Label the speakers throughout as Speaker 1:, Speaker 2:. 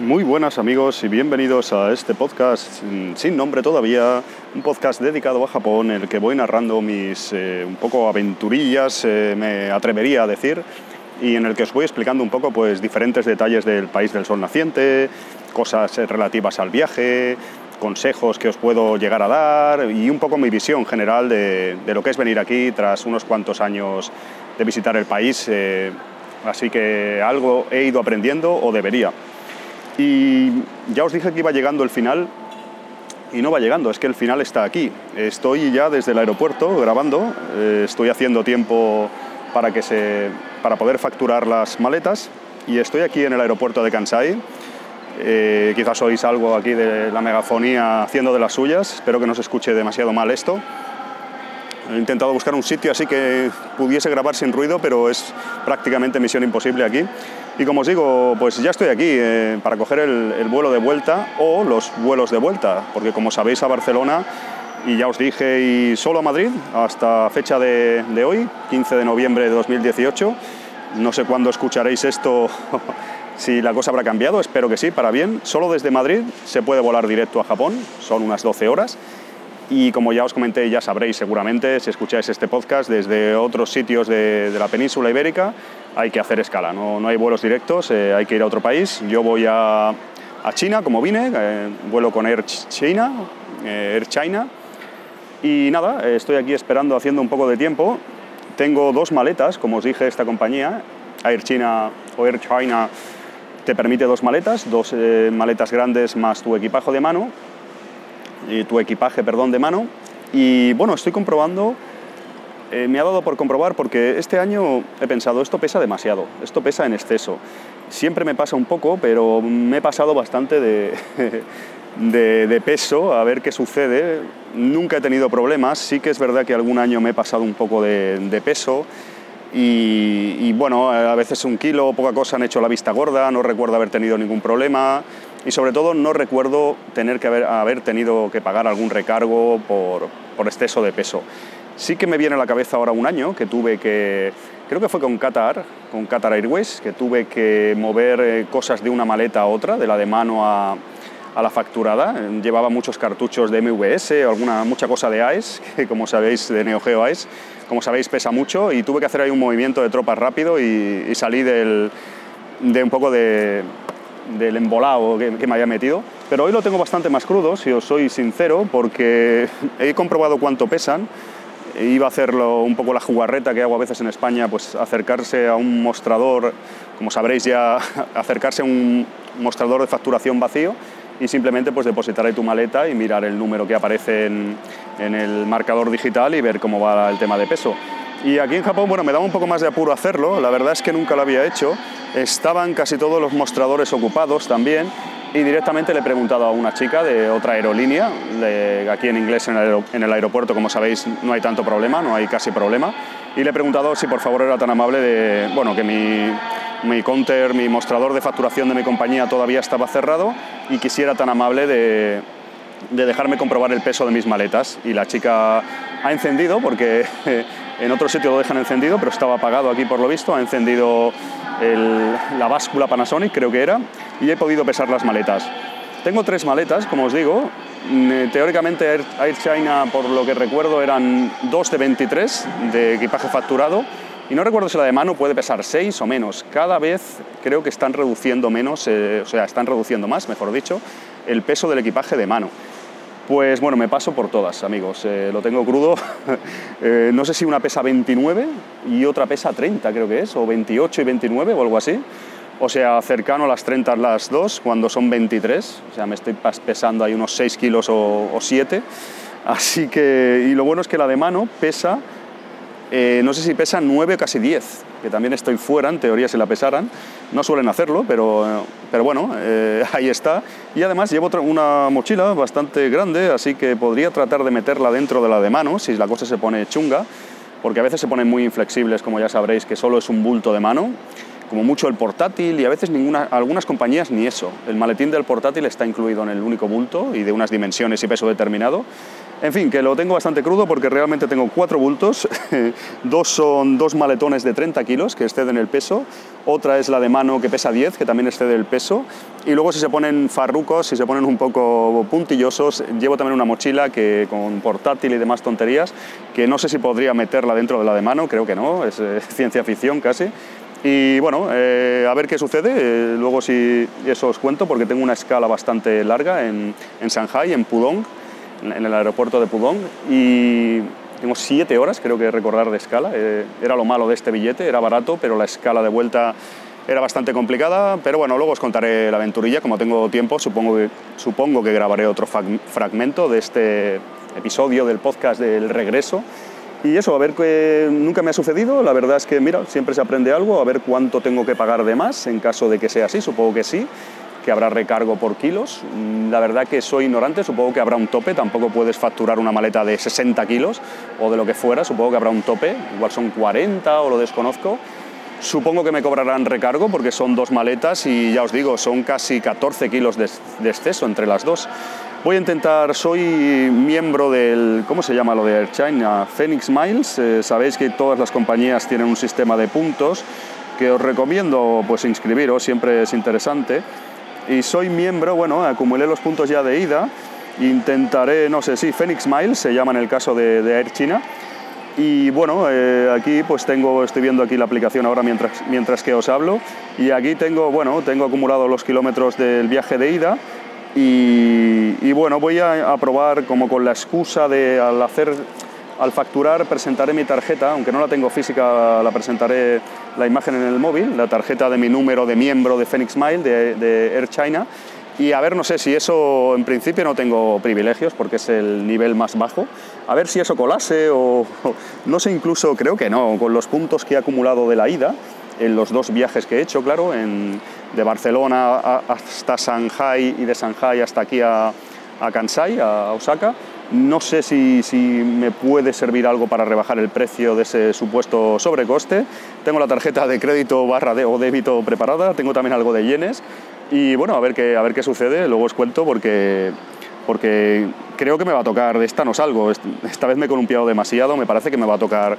Speaker 1: Muy buenas amigos y bienvenidos a este podcast sin nombre todavía, un podcast dedicado a Japón en el que voy narrando mis eh, un poco aventurillas, eh, me atrevería a decir, y en el que os voy explicando un poco pues diferentes detalles del país del sol naciente, cosas eh, relativas al viaje, consejos que os puedo llegar a dar y un poco mi visión general de, de lo que es venir aquí tras unos cuantos años de visitar el país. así que algo he ido aprendiendo o debería. Y ya os dije que iba llegando el final y no va llegando, es que el final está aquí. Estoy ya desde el aeropuerto grabando, eh, estoy haciendo tiempo para, que se, para poder facturar las maletas y estoy aquí en el aeropuerto de Kansai. Eh, quizás oís algo aquí de la megafonía haciendo de las suyas, espero que no se escuche demasiado mal esto. He intentado buscar un sitio así que pudiese grabar sin ruido, pero es prácticamente misión imposible aquí. Y como os digo, pues ya estoy aquí eh, para coger el, vuelo de vuelta o los vuelos de vuelta, porque como sabéis a Barcelona, y ya os dije, y solo a Madrid, hasta fecha de, de hoy, 15 de noviembre de 2018. No sé cuándo escucharéis esto, si la cosa habrá cambiado, espero que sí, para bien. Solo desde Madrid se puede volar directo a Japón, son unas 12 horas. Y como ya os comenté, ya sabréis seguramente, si escucháis este podcast desde otros sitios de, de la península ibérica, hay que hacer escala, no, no hay vuelos directos, eh, hay que ir a otro país. Yo voy a, a China, como vine, eh, vuelo con Air China, eh, Air China, y nada, estoy aquí esperando, haciendo un poco de tiempo. Tengo dos maletas, como os dije, esta compañía, Air China o Air China, te permite dos maletas, dos maletas grandes más tu equipaje de mano, y tu equipaje, perdón, de mano. Y bueno, estoy comprobando eh, me ha dado por comprobar porque este año he pensado, esto pesa demasiado, esto pesa en exceso. Siempre me pasa un poco, pero me he pasado bastante de, de, peso a ver qué sucede. Nunca he tenido problemas, sí que es verdad que algún año me he pasado un poco de, peso. Y, y, bueno, a veces un kilo poca cosa han hecho la vista gorda, no recuerdo haber tenido ningún problema y sobre todo no recuerdo tener que haber, tenido que pagar algún recargo por, por exceso de peso. Sí que me viene a la cabeza ahora un año que tuve que, creo que fue con Qatar, con Qatar Airways, que tuve que mover eh, cosas de una maleta a otra, de la de mano a, a la facturada. Llevaba muchos cartuchos de MVS, alguna, mucha cosa de AES, que como sabéis, de Neo Geo AES, como sabéis pesa mucho y tuve que hacer ahí un movimiento de tropas rápido y, salí del, de un poco de, del embolado que, me había metido. Pero hoy lo tengo bastante más crudo, si os soy sincero, porque he comprobado cuánto pesan iba a hacerlo un poco la jugarreta que hago a veces en España, pues acercarse a un mostrador, como sabréis ya, acercarse a un mostrador de facturación vacío y simplemente pues depositar ahí tu maleta y mirar el número que aparece en el marcador digital y ver cómo va el tema de peso. Y aquí en Japón, bueno, me daba un poco más de apuro hacerlo, la verdad es que nunca lo había hecho, estaban casi todos los mostradores ocupados también. Y directamente le he preguntado a una chica de otra aerolínea, de, aquí en inglés en el, en el, aeropuerto, como sabéis, no hay tanto problema, no hay casi problema, y le he preguntado si por favor era tan amable de, bueno, que mi, mi counter, mi mostrador de facturación de mi compañía todavía estaba cerrado y quisiera tan amable de, de dejarme comprobar el peso de mis maletas. Y la chica ha encendido, porque en otro sitio lo dejan encendido, pero estaba apagado aquí por lo visto, ha encendido la báscula Panasonic, creo que era, y he podido pesar las maletas. Tengo tres maletas, como os digo. Mm, eh, teóricamente Air, China, por lo que recuerdo, eran dos de 23 de equipaje facturado. Y no recuerdo si la de mano puede pesar 6 o menos. Cada vez creo que están reduciendo menos, eh, o sea, están reduciendo más, mejor dicho, el peso del equipaje de mano. Pues bueno, me paso por todas, amigos. Eh, lo tengo crudo. Eh, no sé si una pesa 29 y otra pesa 30, creo que es, o 28 y 29 o algo así. O sea, cercano a las 30 las dos, cuando son 23. O sea, me estoy pesando ahí unos 6 kilos o, o 7. Así que, y lo bueno es que la de mano pesa, eh, no sé si pesa 9 o casi 10 que también estoy fuera, en teoría si la pesaran. No suelen hacerlo, pero, pero bueno, eh, ahí está. Y además llevo una mochila bastante grande, así que podría tratar de meterla dentro de la de mano, si la cosa se pone chunga, porque a veces se ponen muy inflexibles, como ya sabréis, que solo es un bulto de mano como mucho el portátil y a veces ninguna, algunas compañías ni eso. El maletín del portátil está incluido en el único bulto y de unas dimensiones y peso determinado. En fin, que lo tengo bastante crudo porque realmente tengo cuatro bultos. dos son dos maletones de 30 kilos que exceden el peso. Otra es la de mano que pesa 10, que también excede el peso. Y luego si se ponen farrucos, si se ponen un poco puntillosos, llevo también una mochila que con portátil y demás tonterías, que no sé si podría meterla dentro de la de mano, creo que no, es ciencia ficción casi. Y bueno, eh, a ver qué sucede. Eh, luego si eso os cuento porque tengo una escala bastante larga en, en Shanghai, en Pudong en el aeropuerto de Pudong y tengo siete horas, creo que recordar, de escala. Eh, era lo malo de este billete, era barato, pero la escala de vuelta era bastante complicada. Pero bueno, luego os contaré la aventurilla, como tengo tiempo, supongo que, supongo que grabaré otro fragmento de este episodio del podcast del regreso. Y eso, a ver que nunca me ha sucedido, la verdad es que, mira, siempre se aprende algo, a ver cuánto tengo que pagar de más en caso de que sea así, supongo que sí que habrá recargo por kilos. Mm, la verdad que soy ignorante, supongo que habrá un tope, tampoco puedes facturar una maleta de 60 kilos o de lo que fuera, supongo que habrá un tope, igual son 40 o lo desconozco. Supongo que me cobrarán recargo porque son dos maletas y ya os digo, son casi 14 kilos de, exceso entre las dos. Voy a intentar, soy miembro del, ¿cómo se llama lo de Air China? Phoenix Miles. Eh, sabéis que todas las compañías tienen un sistema de puntos que os recomiendo pues inscribiros, siempre es interesante y soy miembro, bueno, acumulé los puntos ya de ida, intentaré, no sé si Phoenix Miles se llama en el caso de, Air China, y bueno, eh, aquí pues tengo, estoy viendo aquí la aplicación ahora mientras, mientras que os hablo, y aquí tengo, bueno, tengo acumulado los kilómetros del viaje de ida, y, bueno, voy a probar como con la excusa de al hacer al facturar presentaré mi tarjeta, aunque no la tengo física, la presentaré la imagen en el móvil, la tarjeta de mi número de miembro de Phoenix Mile, de, Air China. Y a ver, no sé si eso, en principio no tengo privilegios porque es el nivel más bajo. A ver si eso colase o, no sé, incluso creo que no, con los puntos que he acumulado de la ida, en los dos viajes que he hecho, claro, de Barcelona hasta Shanghai y de Shanghai hasta aquí a Kansai, a Osaka, no sé si, me puede servir algo para rebajar el precio de ese supuesto sobrecoste. Tengo la tarjeta de crédito barra de, o débito preparada, tengo también algo de yenes y bueno, a ver qué, a ver qué sucede, luego os cuento porque, porque creo que me va a tocar, de esta no salgo, esta vez me he columpiado demasiado, me parece que me va a tocar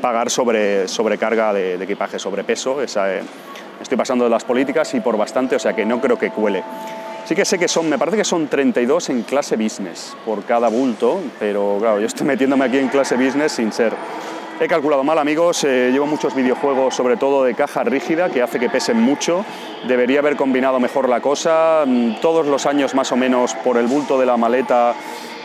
Speaker 1: pagar sobre, sobrecarga de, de equipaje, sobrepeso, esa, eh, estoy pasando de las políticas y por bastante, o sea que no creo que cuele. Sí que sé que son, me parece que son 32 en clase business por cada bulto, pero claro, yo estoy metiéndome aquí en clase business sin ser. He calculado mal, amigos, eh, llevo muchos videojuegos, sobre todo de caja rígida, que hace que pesen mucho. Debería haber combinado mejor la cosa. Mm, todos los años, más o menos, por el bulto de la maleta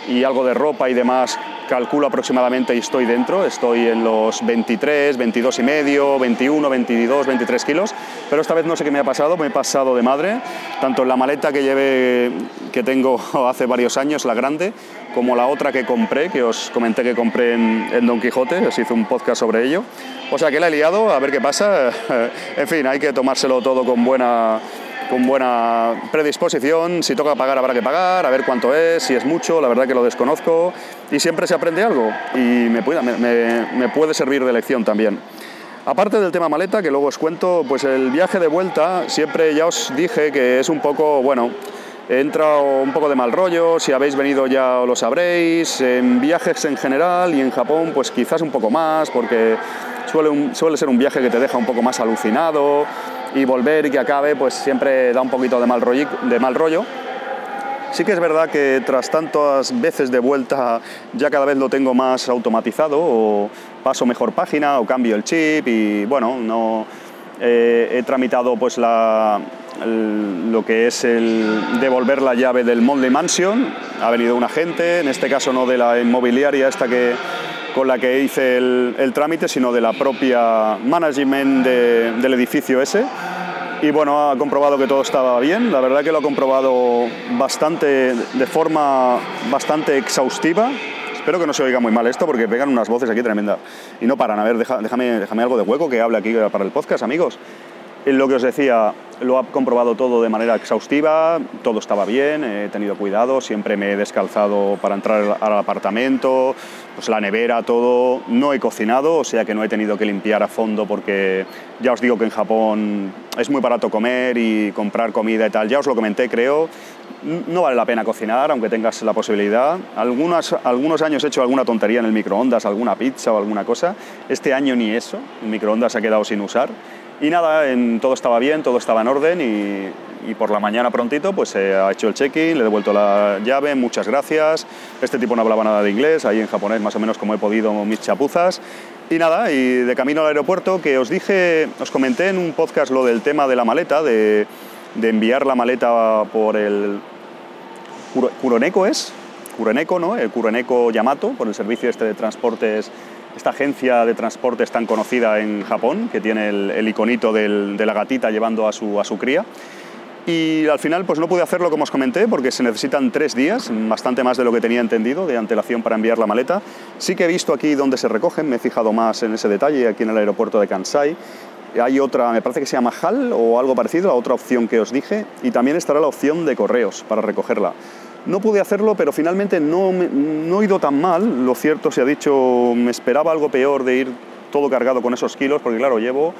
Speaker 1: y algo de ropa y demás, calculo aproximadamente y estoy dentro, estoy en los 23, 22 y medio, 21, 22, 23 kilos, pero esta vez no sé qué me ha pasado, me he pasado de madre, tanto en la maleta que llevé, que tengo hace varios años, la grande, como la otra que compré, que os comenté que compré en, en Don Quijote, os hice un podcast sobre ello. O sea que la he liado, a ver qué pasa. en fin, hay que tomárselo todo con buena con buena predisposición. Si toca pagar, habrá que pagar, a ver cuánto es, si es mucho, la verdad que lo desconozco. Y siempre se aprende algo y me puede, me, puede servir de lección también. Aparte del tema maleta, que luego os cuento, pues el viaje de vuelta, siempre ya os dije que es un poco, bueno, entra un poco de mal rollo, si habéis venido ya lo sabréis, en viajes en general y en Japón pues quizás un poco más, porque suele, suele ser un viaje que te deja un poco más alucinado, y volver y que acabe, pues siempre da un poquito de mal, rollo, de mal rollo. Sí que es verdad que tras tantas veces de vuelta ya cada vez lo tengo más automatizado o paso mejor página o cambio el chip y bueno, no eh, he tramitado pues la, lo que es el devolver la llave del Monday Mansion. Ha venido un agente, en este caso no de la inmobiliaria esta que, con la que hice el, trámite, sino de la propia management del edificio ese. Y bueno, ha comprobado que todo estaba bien. La verdad que lo ha comprobado bastante, de forma bastante exhaustiva. Espero que no se oiga muy mal esto porque pegan unas voces aquí tremendas. Y no paran. A ver, déjame, déjame algo de hueco que hable aquí para el podcast, amigos. Lo que os decía, lo ha comprobado todo de manera exhaustiva, todo estaba bien, he tenido cuidado, siempre me he descalzado para entrar al apartamento, pues la nevera, todo. No he cocinado, o sea que no he tenido que limpiar a fondo porque ya os digo que en Japón es muy barato comer y comprar comida y tal. Ya os lo comenté, creo. No vale la pena cocinar, aunque tengas la posibilidad. Algunos, algunos años he hecho alguna tontería en el microondas, alguna pizza o alguna cosa. Este año ni eso, el microondas ha quedado sin usar. Y nada, en, todo estaba bien, todo estaba en orden y, por la mañana prontito pues he ha hecho el check-in, le he devuelto la llave, muchas gracias. Este tipo no hablaba nada de inglés, ahí en japonés más o menos como he podido mis chapuzas. Y nada, y de camino al aeropuerto, que os dije, os comenté en un podcast lo del tema de la maleta, de, de enviar la maleta por el Kuroneko es, Kuroneko, ¿no? El Kuroneko Yamato, por el servicio este de transportes esta agencia de transporte es tan conocida en Japón, que tiene el, iconito de la gatita llevando a su, a su cría. Y al final pues no pude hacerlo como os comenté porque se necesitan tres días, bastante más de lo que tenía entendido de antelación para enviar la maleta. Sí que he visto aquí dónde se recogen, me he fijado más en ese detalle, aquí en el aeropuerto de Kansai. Hay otra, me parece que se llama HAL o algo parecido, la otra opción que os dije, y también estará la opción de correos para recogerla. No pude hacerlo, pero finalmente no, no he ido tan mal. Lo cierto se ha dicho, me esperaba algo peor de ir todo cargado con esos kilos, porque claro, llevo,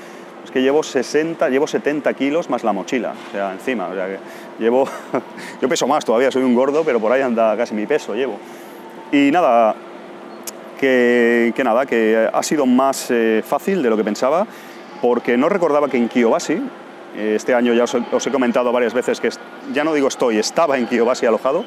Speaker 1: es que llevo 60, llevo 70 kilos más la mochila, o sea, encima, o sea, que llevo, yo peso más todavía, soy un gordo, pero por ahí anda casi mi peso, llevo. Y nada, que, que nada, que ha sido más eh, fácil de lo que pensaba, porque no recordaba que en Kiyobashi, este año ya os, he comentado varias veces que ya no digo estoy, estaba en Kiyobashi alojado.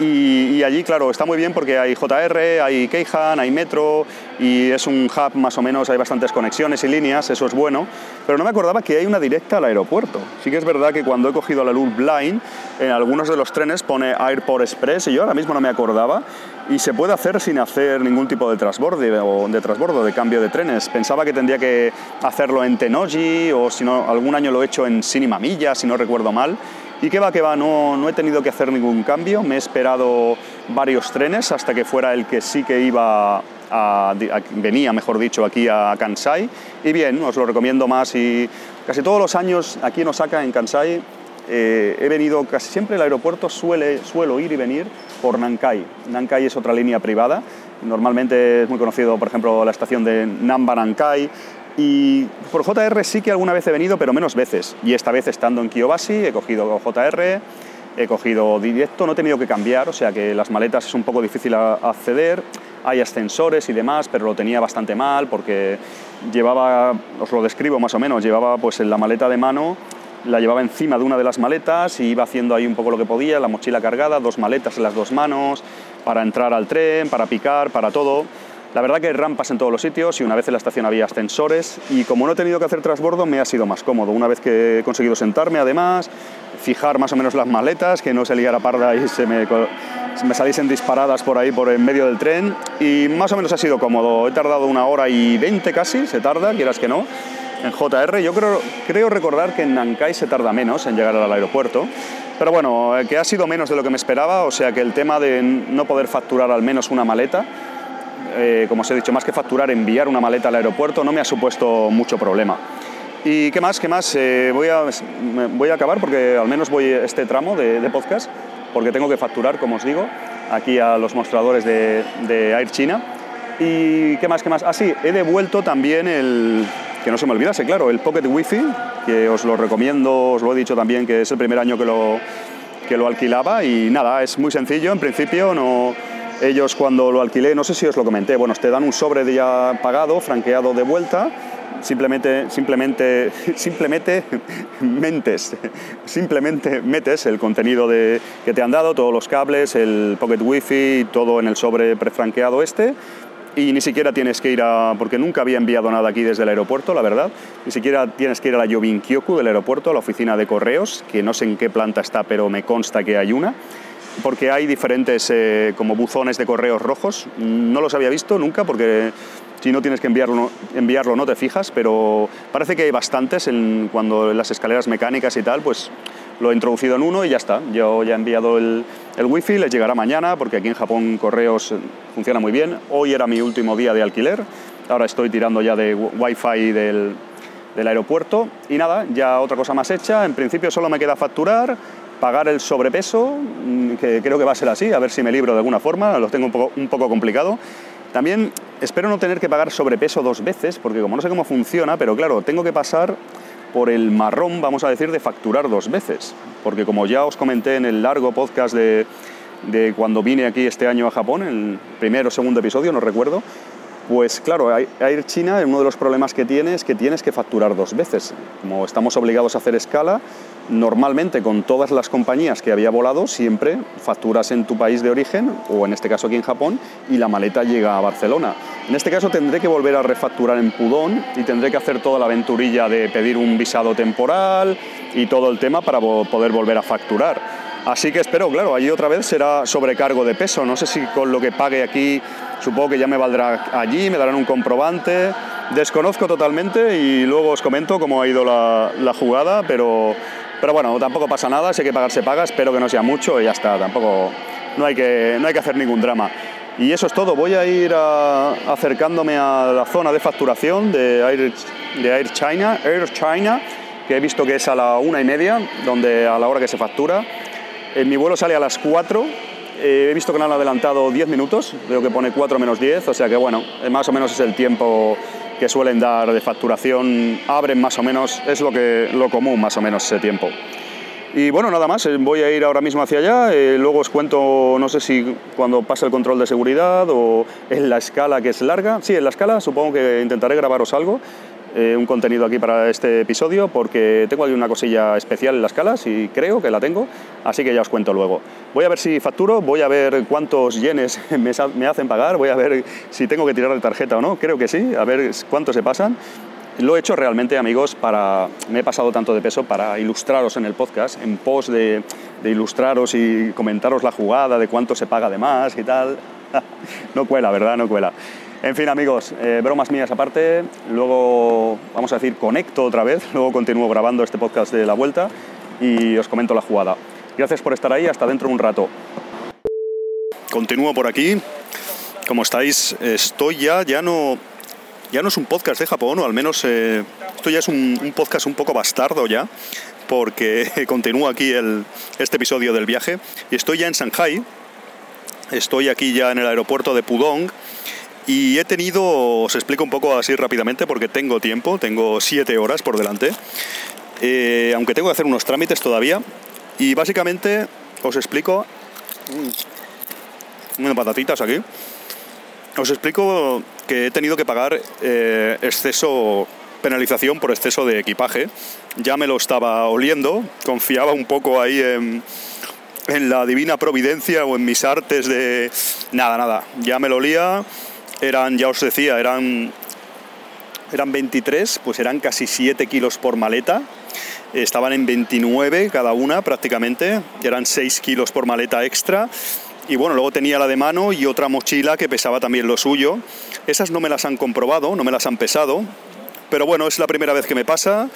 Speaker 1: Y, allí, claro, está muy bien porque hay JR, hay Keihan, hay Metro y es un hub más o menos, hay bastantes conexiones y líneas, eso es bueno. Pero no me acordaba que hay una directa al aeropuerto. Sí que es verdad que cuando he cogido la luz Blind, en algunos de los trenes pone Airport Express y yo ahora mismo no me acordaba y se puede hacer sin hacer ningún tipo de transborde de transbordo, de cambio de trenes. Pensaba que tendría que hacerlo en Tenoji o si no, algún año lo he hecho en Sinimamilla, si no recuerdo mal. Y que va, que va, no, no he tenido que hacer ningún cambio, me he esperado varios trenes hasta que fuera el que sí que iba a, venía, mejor dicho, aquí a Kansai. Y bien, os lo recomiendo más y casi todos los años aquí en Osaka, en Kansai, eh, he venido, casi siempre el aeropuerto suele, suelo ir y venir por Nankai. Nankai es otra línea privada. Normalmente es muy conocido, por ejemplo, la estación de Namba Nankai. Y por JR sí que alguna vez he venido, pero menos veces. Y esta vez estando en Kiyobashi he cogido JR, he cogido directo, no he tenido que cambiar, o sea que las maletas es un poco difícil acceder. Hay ascensores y demás, pero lo tenía bastante mal porque llevaba, os lo describo más o menos, llevaba pues en la maleta de mano la llevaba encima de una de las maletas y iba haciendo ahí un poco lo que podía, la mochila cargada, dos maletas en las dos manos, para entrar al tren, para picar, para todo. La verdad que rampas en todos los sitios y una vez en la estación había ascensores y como no he tenido que hacer transbordo me ha sido más cómodo. Una vez que he conseguido sentarme además, fijar más o menos las maletas, que no se liara parda y se me, me saliesen disparadas por ahí por en medio del tren y más o menos ha sido cómodo. He tardado una hora y veinte casi, se tarda, quieras que no en JR. Yo creo, creo recordar que en Nankai se tarda menos en llegar al aeropuerto. Pero bueno, eh, que ha sido menos de lo que me esperaba, o sea que el tema de no poder facturar al menos una maleta, eh, como os he dicho, más que facturar, enviar una maleta al aeropuerto no me ha supuesto mucho problema. ¿Y qué más? ¿Qué más? Eh, voy, a, voy a acabar porque al menos voy este tramo de, podcast, porque tengo que facturar, como os digo, aquí a los mostradores de, de Air China. ¿Y qué más? ¿Qué más? Ah, sí, he devuelto también el, que no se me olvidase, claro, el Pocket Wi-Fi, que os lo recomiendo, os lo he dicho también, que es el primer año que lo, que lo alquilaba y nada, es muy sencillo, en principio no... Ellos cuando lo alquilé, no sé si os lo comenté, bueno, te dan un sobre ya pagado, franqueado de vuelta, simplemente, simplemente, simplemente mentes, simplemente metes el contenido de, que te han dado, todos los cables, el Pocket Wi-Fi, todo en el sobre prefranqueado este, y ni siquiera tienes que ir a, porque nunca había enviado nada aquí desde el aeropuerto, la verdad, ni siquiera tienes que ir a la Yobinkyoku del aeropuerto, a la oficina de correos, que no sé en qué planta está, pero me consta que hay una, porque hay diferentes eh, como buzones de correos rojos, no los había visto nunca porque si no tienes que enviarlo, enviarlo no te fijas, pero parece que hay bastantes en, cuando en las escaleras mecánicas y tal, pues lo he introducido en uno y ya está. Yo ya he enviado el, el wifi, les llegará mañana porque aquí en Japón correos funciona muy bien. Hoy era mi último día de alquiler, ahora estoy tirando ya de wifi del, del aeropuerto. Y nada, ya otra cosa más hecha. En principio solo me queda facturar, pagar el sobrepeso, mm, que creo que va a ser así, a ver si me libro de alguna forma, lo tengo un poco, complicado. También espero no tener que pagar sobrepeso dos veces, porque como no sé cómo funciona, pero claro, tengo que pasar por el marrón, vamos a decir, de facturar dos veces. Porque como ya os comenté en el largo podcast de, de cuando vine aquí este año a Japón, el primero o segundo episodio, no recuerdo, pues claro, Air China, uno de los problemas que tiene es que tienes que facturar dos veces. Como estamos obligados a hacer escala, normalmente con todas las compañías que había volado, siempre facturas en tu país de origen, o en este caso aquí en Japón, y la maleta llega a Barcelona. En este caso tendré que volver a refacturar en Pudón y tendré que hacer toda la aventurilla de pedir un visado temporal y todo el tema para poder volver a facturar. Así que espero, claro, allí otra vez será sobrecargo de peso. No sé si con lo que pague aquí, supongo que ya me valdrá allí, me darán un comprobante. Desconozco totalmente y luego os comento cómo ha ido la, jugada, pero, pero bueno, tampoco pasa nada, si hay que pagar se paga, espero que no sea mucho y ya está, tampoco no hay que, no hay que hacer ningún drama. Y eso es todo, voy a ir acercándome a la zona de facturación de Air, de Air China, Air China, que he visto que es a la una y media, donde a la hora que se factura. Eh, mi vuelo sale a las 4. Eh, he visto que no han adelantado 10 minutos, veo que pone 4 menos 10, o sea que bueno, eh, más o menos es el tiempo que suelen dar de facturación, abren más o menos, es lo, que, lo común más o menos ese tiempo. Y bueno, nada más, voy a ir ahora mismo hacia allá, luego os cuento, no sé si cuando pase el control de seguridad o en la escala que es larga, sí, en la escala supongo que intentaré grabaros algo, eh, un contenido aquí para este episodio porque tengo aquí una cosilla especial en las calas y creo que la tengo, así que ya os cuento luego. Voy a ver si facturo, voy a ver cuántos yenes me, hacen pagar, voy a ver si tengo que tirar de tarjeta o no, creo que sí, a ver cuántos se pasan. Lo he hecho realmente, amigos, para. Me he pasado tanto de peso para ilustraros en el podcast, en pos de, de ilustraros y comentaros la jugada, de cuánto se paga de más y tal. no cuela, ¿verdad? No cuela. En fin, amigos, eh, bromas mías aparte, luego vamos a decir conecto otra vez, luego continúo grabando este podcast de la vuelta y os comento la jugada. Gracias por estar ahí, hasta dentro de un rato. Continúo por aquí. ¿Cómo estáis? Estoy ya, ya no, ya no es un podcast de Japón, o al menos eh, esto ya es un, podcast un poco bastardo ya, porque continúo aquí el, este episodio del viaje y estoy ya en Shanghai. Estoy aquí ya en el aeropuerto de Pudong y he tenido, os explico un poco así rápidamente porque tengo tiempo, tengo siete horas por delante, eh, aunque tengo que hacer unos trámites todavía. Y básicamente os explico, mm, unas patatitas aquí, os explico que he tenido que pagar eh, exceso, penalización por exceso de equipaje. Ya me lo estaba oliendo, confiaba un poco ahí en en la divina providencia o en mis artes de nada, nada, ya me lo olía eran, ya os decía, eran, eran 23, pues eran casi 7 kilos por maleta. Estaban en 29 cada una prácticamente, eran 6 kilos por maleta extra. Y bueno, luego tenía la de mano y otra mochila que pesaba también lo suyo. Esas no me las han comprobado, no me las han pesado, pero bueno, es la primera vez que me pasa,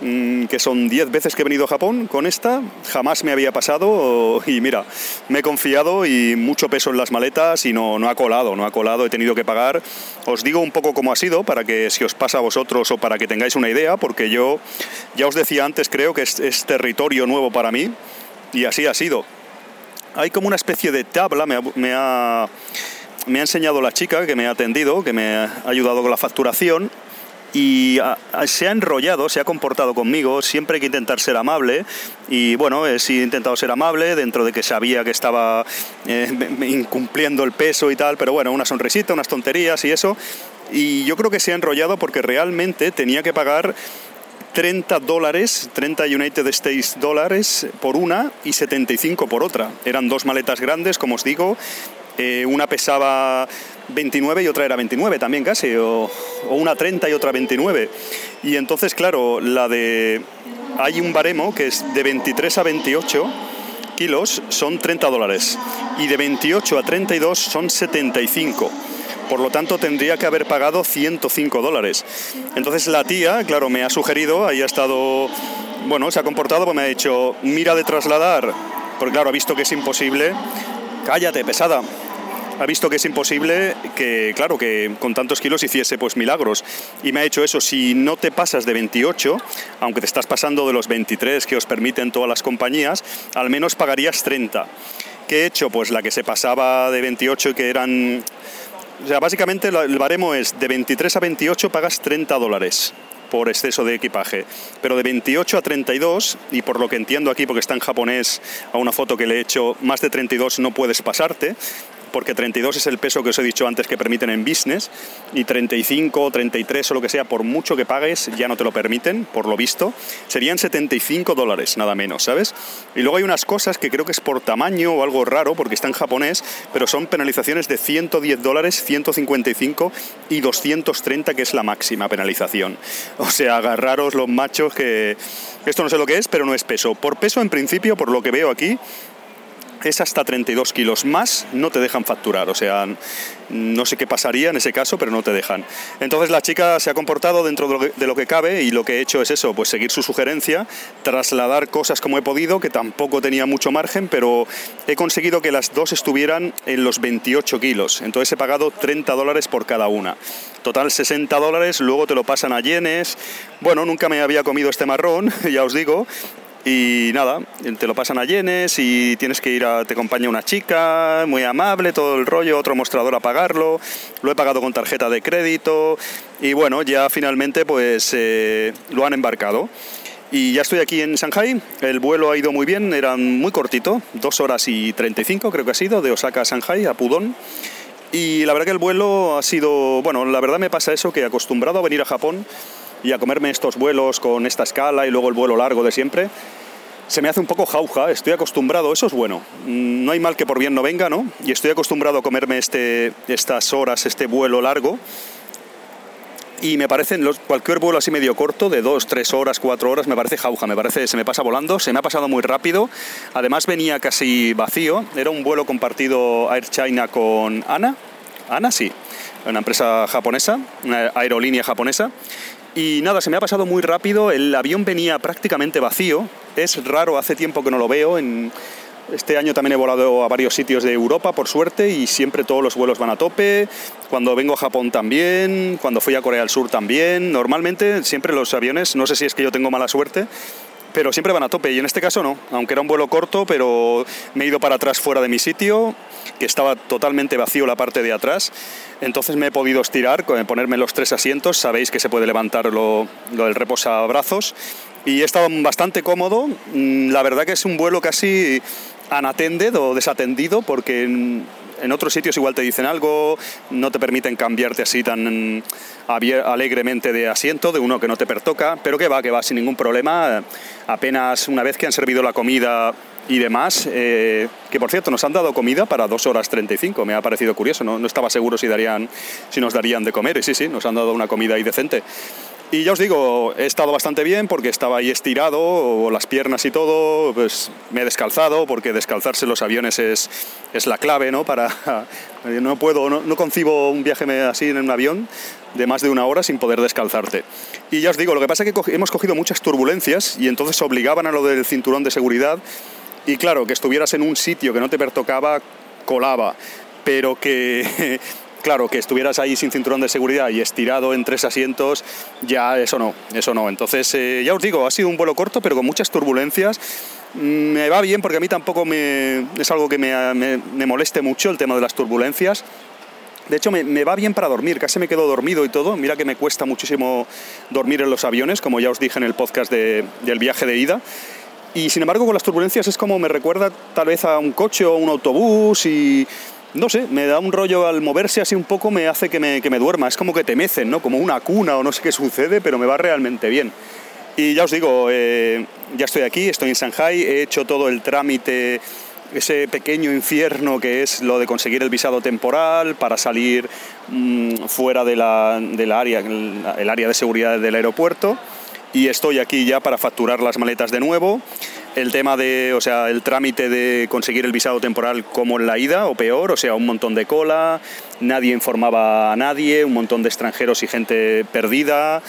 Speaker 1: mm, que son 10 veces que he venido a Japón con esta, jamás me había pasado y mira, me he confiado y mucho peso en las maletas y no, no ha colado, no ha colado, he tenido que pagar. Os digo un poco cómo ha sido para que si os pasa a vosotros o para que tengáis una idea, porque yo ya os decía antes, creo que es, territorio nuevo para mí y así ha sido. Hay como una especie de tabla, me me ha me ha enseñado la chica que me ha atendido, que me ha ayudado con la facturación, y ah, ah, se ha enrollado, se ha comportado conmigo, siempre hay que intentar ser amable y bueno, he intentado ser amable dentro de que sabía que estaba eh, incumpliendo el peso y tal, pero bueno, una sonrisita, unas tonterías y eso. Y yo creo que se ha enrollado porque realmente tenía que pagar 30 dólares, 30 United States dólares por una y 75 por otra. Eran dos maletas grandes, como os digo, eh, una pesaba 29 y otra era 29 también casi, o, una 30 y otra 29. Y entonces, claro, la de... Hay un baremo que es de 23 a 28 kilos son 30 dólares y de 28 a 32 son 75. Por lo tanto, tendría que haber pagado 105 dólares. Entonces la tía, claro, me ha sugerido, ahí ha estado, bueno, se ha comportado, pues me ha dicho, mira de trasladar, porque claro, ha visto que es imposible, cállate, pesada, ha visto que es imposible que, claro, que con tantos kilos hiciese pues milagros. Y me ha hecho eso, si no te pasas de 28, aunque te estás pasando de los 23 que os permiten todas las compañías, al menos pagarías 30. ¿Qué he hecho? Pues la que se pasaba de 28 y que eran... O sea, básicamente el baremo es de 23 a 28 pagas 30 dólares por exceso de equipaje. Pero de 28 a 32, y por lo que entiendo aquí, porque está en japonés a una foto que le he hecho, más de 32 no puedes pasarte porque 32 es el peso que os he dicho antes que permiten en business, y 35, 33 o lo que sea, por mucho que pagues, ya no te lo permiten, por lo visto. Serían 75 dólares, nada menos, ¿sabes? Y luego hay unas cosas que creo que es por tamaño o algo raro, porque está en japonés, pero son penalizaciones de 110 dólares, 155 y 230, que es la máxima penalización. O sea, agarraros los machos que... Esto no sé lo que es, pero no es peso. Por peso, en principio, por lo que veo aquí, es hasta 32 kilos más, no te dejan facturar. O sea, no sé qué pasaría en ese caso, pero no te dejan. Entonces la chica se ha comportado dentro de lo, que, cabe y lo que he hecho es eso, pues seguir su sugerencia, trasladar cosas como he podido, que tampoco tenía mucho margen, pero he conseguido que las dos estuvieran en los 28 kilos. Entonces he pagado 30 dólares por cada una. Total 60 dólares, luego te lo pasan a yenes. Bueno, nunca me había comido este marrón, ya os digo, y nada, te lo pasan a yenes y tienes que ir a, te acompaña una chica, muy amable, todo el rollo, otro mostrador a pagarlo, lo he pagado con tarjeta de crédito y bueno, ya finalmente pues eh, lo han embarcado. Y ya estoy aquí en Shanghai, el vuelo ha ido muy bien, era muy cortito, dos horas y 35 creo que ha sido, de Osaka a Shanghai, a Pudong. Y la verdad que el vuelo ha sido, bueno, la verdad me pasa eso, que acostumbrado a venir a Japón, y a comerme estos vuelos con esta escala y luego el vuelo largo de siempre, se me hace un poco jauja, estoy acostumbrado, eso es bueno. Mm, no hay mal que por bien no venga, ¿no? Y estoy acostumbrado a comerme este, estas horas, este vuelo largo. Y me parecen, cualquier vuelo así medio corto, de dos, tres horas, cuatro horas, me parece jauja, me parece, se me pasa volando, se me ha pasado muy rápido. Además venía casi vacío, era un vuelo compartido Air China con Ana. Ana, sí, una empresa japonesa, una aerolínea japonesa. Y nada, se me ha pasado muy rápido, el avión venía prácticamente vacío, es raro, hace tiempo que no lo veo, en, este año también he volado a varios sitios de Europa, por suerte, y siempre todos los vuelos van a tope. Cuando vengo a Japón también, cuando fui a Corea del Sur también. Normalmente siempre los aviones, no sé si es que yo tengo mala suerte, pero siempre van a tope y en este caso no, aunque era un vuelo corto, pero me he ido para atrás fuera de mi sitio, que estaba totalmente vacío la parte de atrás, entonces me he podido estirar, ponerme los tres asientos, sabéis que se puede levantar lo, lo del reposabrazos y he estado bastante cómodo, mm, la verdad que es un vuelo casi unattended o desatendido porque en otros sitios igual te dicen algo, no te permiten cambiarte así tan alegremente de asiento, de uno que no te pertoca, pero que va, que va sin ningún problema. Apenas una vez que han servido la comida y demás, eh, que por cierto nos han dado comida para 2 horas 35, me ha parecido curioso, no, no estaba seguro si, darían, si nos darían de comer, y sí, sí, nos han dado una comida decente. Y ya os digo, he estado bastante bien porque estaba ahí estirado, las piernas y todo, pues me he descalzado porque descalzarse los aviones es, es la clave, ¿no? Para, no puedo, no, concibo un viaje así en un avión de más de una hora sin poder descalzarte. Y ya os digo, lo que pasa es que hemos cogido muchas turbulencias y entonces obligaban a lo del cinturón de seguridad y claro, que estuvieras en un sitio que no te pertocaba, colaba, pero que Claro, que estuvieras ahí sin cinturón de seguridad y estirado en tres asientos, ya eso no, eso no. Entonces, eh, ya os digo, ha sido un vuelo corto, pero con muchas turbulencias. Mm, me va bien porque a mí tampoco me, es algo que me, moleste mucho el tema de las turbulencias. De hecho, me, va bien para dormir, casi me quedo dormido y todo. Mira que me cuesta muchísimo dormir en los aviones, como ya os dije en el podcast del viaje de ida. Y sin embargo, con las turbulencias es como me recuerda tal vez a un coche o un autobús y no sé, me da un rollo al moverse así un poco, me hace que me, que me duerma. Es como que te mecen, ¿no? Como una cuna o no sé qué sucede, pero me va realmente bien. Y ya os digo, eh, ya estoy aquí, estoy en Shanghai, he hecho todo el trámite, ese pequeño infierno que es lo de conseguir el visado temporal para salir mm, fuera de la, área, el área de seguridad del aeropuerto. Y estoy aquí ya para facturar las maletas de nuevo el tema de, o sea, el trámite de conseguir el visado temporal como en la ida o peor, o sea, un montón de cola, nadie informaba a nadie, un montón de extranjeros y gente perdida.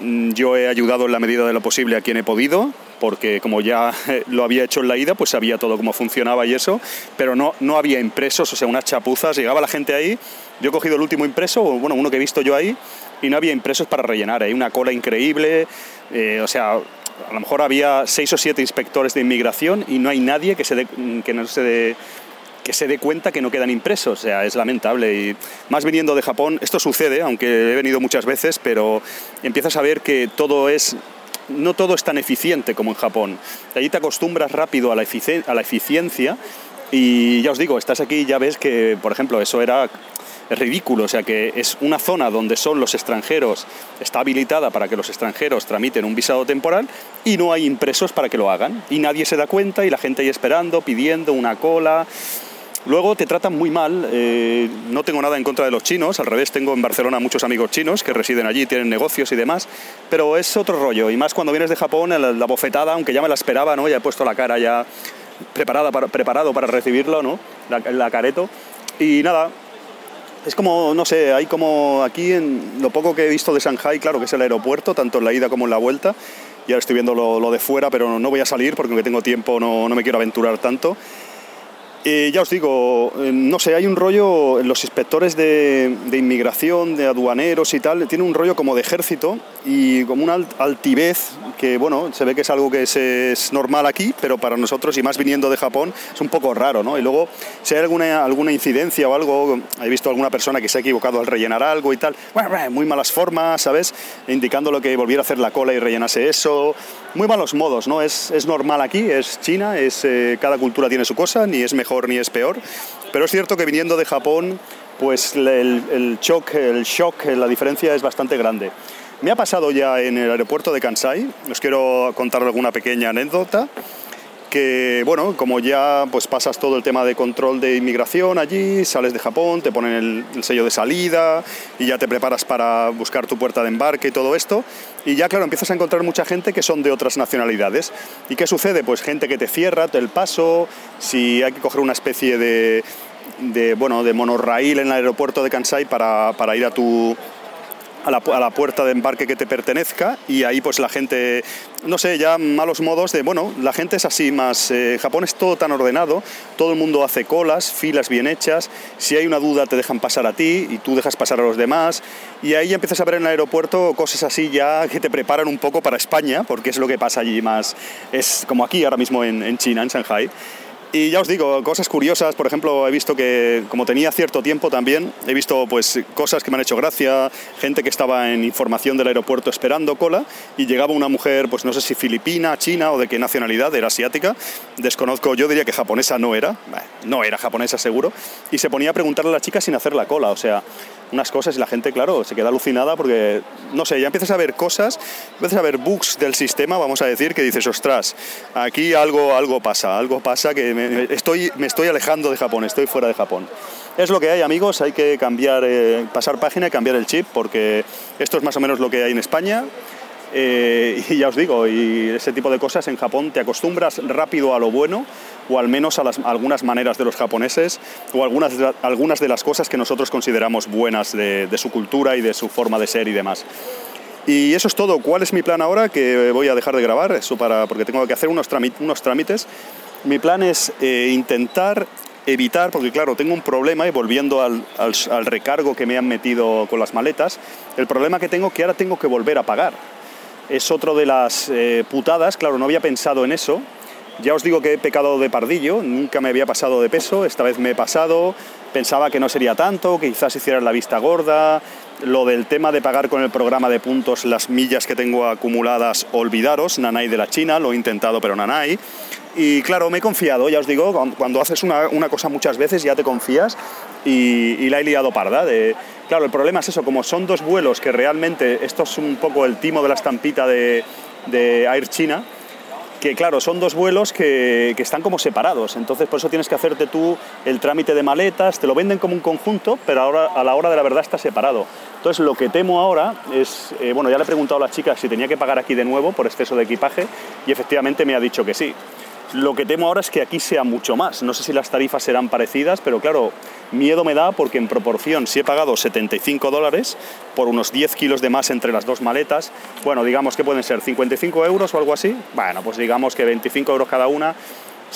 Speaker 1: Mm, yo he ayudado en la medida de lo posible a quien he podido, porque como ya lo había hecho en la ida, pues sabía todo cómo funcionaba y eso, pero no, no había impresos, o sea, unas chapuzas, llegaba la gente ahí, yo he cogido el último impreso, bueno, uno que he visto yo ahí, y no había impresos para rellenar, hay una cola increíble, eh, o sea, a lo mejor había seis o siete inspectores de inmigración y no hay nadie que, se que no se dé que se dé cuenta que no quedan impresos. O sea, es lamentable. Y más viniendo de Japón, esto sucede, aunque he venido muchas veces, pero empiezas a ver que todo es. No todo es tan eficiente como en Japón. Allí te acostumbras rápido a la, a la eficiencia y ya os digo, estás aquí y ya ves que, por ejemplo, eso era ridículo, o sea que es una zona donde son los extranjeros, está habilitada para que los extranjeros tramiten un visado temporal y no hay impresos para que lo hagan. Y nadie se da cuenta y la gente ahí esperando, pidiendo una cola. Luego te tratan muy mal, eh, no tengo nada en contra de los chinos, al revés, tengo en Barcelona muchos amigos chinos que residen allí, tienen negocios y demás, pero es otro rollo, y más cuando vienes de Japón, la, bofetada, aunque ya me la esperaba, ¿no? ya he puesto la cara ya preparada para, preparado para recibirlo, ¿no? la, careto, y nada, es como, no sé, hay como aquí en lo poco que he visto de Shanghai, claro que es el aeropuerto, tanto en la ida como en la vuelta, y ahora estoy viendo lo, lo de fuera, pero no voy a salir porque aunque tengo tiempo no, no me quiero aventurar tanto. Eh, ya os digo, eh, no sé, hay un rollo, los inspectores de, inmigración, de aduaneros y tal, tiene un rollo como de ejército y como una altivez que, bueno, se ve que es algo que es, normal aquí, pero para nosotros, y más viniendo de Japón, es un poco raro, ¿no? Y luego, si hay alguna, alguna incidencia o algo, he visto alguna persona que se ha equivocado al rellenar algo y tal, muy malas formas, ¿sabes? Indicando lo que volviera a hacer la cola y rellenase eso, muy malos modos, ¿no? Es, es normal aquí, es China, es, eh, cada cultura tiene su cosa, ni es mejor ni es peor, pero es cierto que viniendo de Japón, pues el, el shock, el shock, la diferencia es bastante grande. Me ha pasado ya en el aeropuerto de Kansai, os quiero contar alguna pequeña anécdota que bueno, como ya pues pasas todo el tema de control de inmigración allí, sales de Japón, te ponen el, sello de salida y ya te preparas para buscar tu puerta de embarque y todo esto, y ya claro, empiezas a encontrar mucha gente que son de otras nacionalidades. ¿Y qué sucede? Pues gente que te cierra el paso, si hay que coger una especie de, de bueno, de monorraíl en el aeropuerto de Kansai para, para ir a tu a la, puerta de embarque que te pertenezca y ahí pues la gente, no sé, ya malos modos de, bueno, la gente es así más, eh, Japón es todo tan ordenado, todo el mundo hace colas, filas bien hechas, si hay una duda te dejan pasar a ti y tú dejas pasar a los demás y ahí empiezas a ver en el aeropuerto cosas así ya que te preparan un poco para España, porque es lo que pasa allí más, es como aquí ahora mismo en China, en Shanghai. Y ya os digo, cosas curiosas, por ejemplo, he visto que, como tenía cierto tiempo también, he visto pues cosas que me han hecho gracia, gente que estaba en información del aeropuerto esperando cola y llegaba una mujer, pues no sé si filipina, china o de qué nacionalidad, era asiática, desconozco, yo diría que japonesa no era, no era japonesa seguro, y se ponía a preguntarle a la chica sin hacer la cola, o sea, unas cosas y la gente, claro, se queda alucinada porque, no sé, ya empiezas a ver cosas, empiezas a ver bugs del sistema, vamos a decir, que dices, ostras, aquí algo, algo pasa, algo pasa que me, estoy, me estoy alejando de Japón, estoy fuera de Japón. Es lo que hay, amigos, hay que cambiar, eh, pasar página y cambiar el chip porque esto es más o menos lo que hay en España. Eh, y ya os digo, y ese tipo de cosas en Japón te acostumbras rápido a lo bueno o al menos a, las, algunas maneras de los japoneses o algunas, algunas de las cosas que nosotros consideramos buenas de, su cultura y de su forma de ser y demás. Y eso es todo. ¿Cuál es mi plan ahora? Que voy a dejar de grabar, eso para, porque tengo que hacer unos, unos trámites. Mi plan es eh, intentar evitar, porque claro, tengo un problema y volviendo al, al, recargo que me han metido con las maletas, el problema que tengo que ahora tengo que volver a pagar. Es otro de las eh, putadas, claro, no había pensado en eso, ya os digo que he pecado de pardillo, nunca me había pasado de peso, esta vez me he pasado, pensaba que no sería tanto, que quizás hiciera la vista gorda, lo del tema de pagar con el programa de puntos las millas que tengo acumuladas, olvidaros, Nanay de la China, lo he intentado pero Nanay. Y claro, me he confiado, ya os digo, cuando haces una, cosa muchas veces ya te confías y, la he liado parda. De, claro, el problema es eso, como son dos vuelos que realmente, esto es un poco el timo de la estampita de, de Air China, que claro, son dos vuelos que, están como separados, entonces por eso tienes que hacerte tú el trámite de maletas, te lo venden como un conjunto, pero ahora a la hora de la verdad está separado. Entonces lo que temo ahora es, eh, bueno, ya le he preguntado a la chica si tenía que pagar aquí de nuevo por exceso de equipaje y efectivamente me ha dicho que sí. Lo que temo ahora es que aquí sea mucho más. No sé si las tarifas serán parecidas, pero claro, miedo me da porque en proporción, si he pagado 75 dólares por unos 10 kilos de más entre las dos maletas, bueno, digamos que pueden ser 55 euros o algo así, bueno, pues digamos que 25 euros cada una,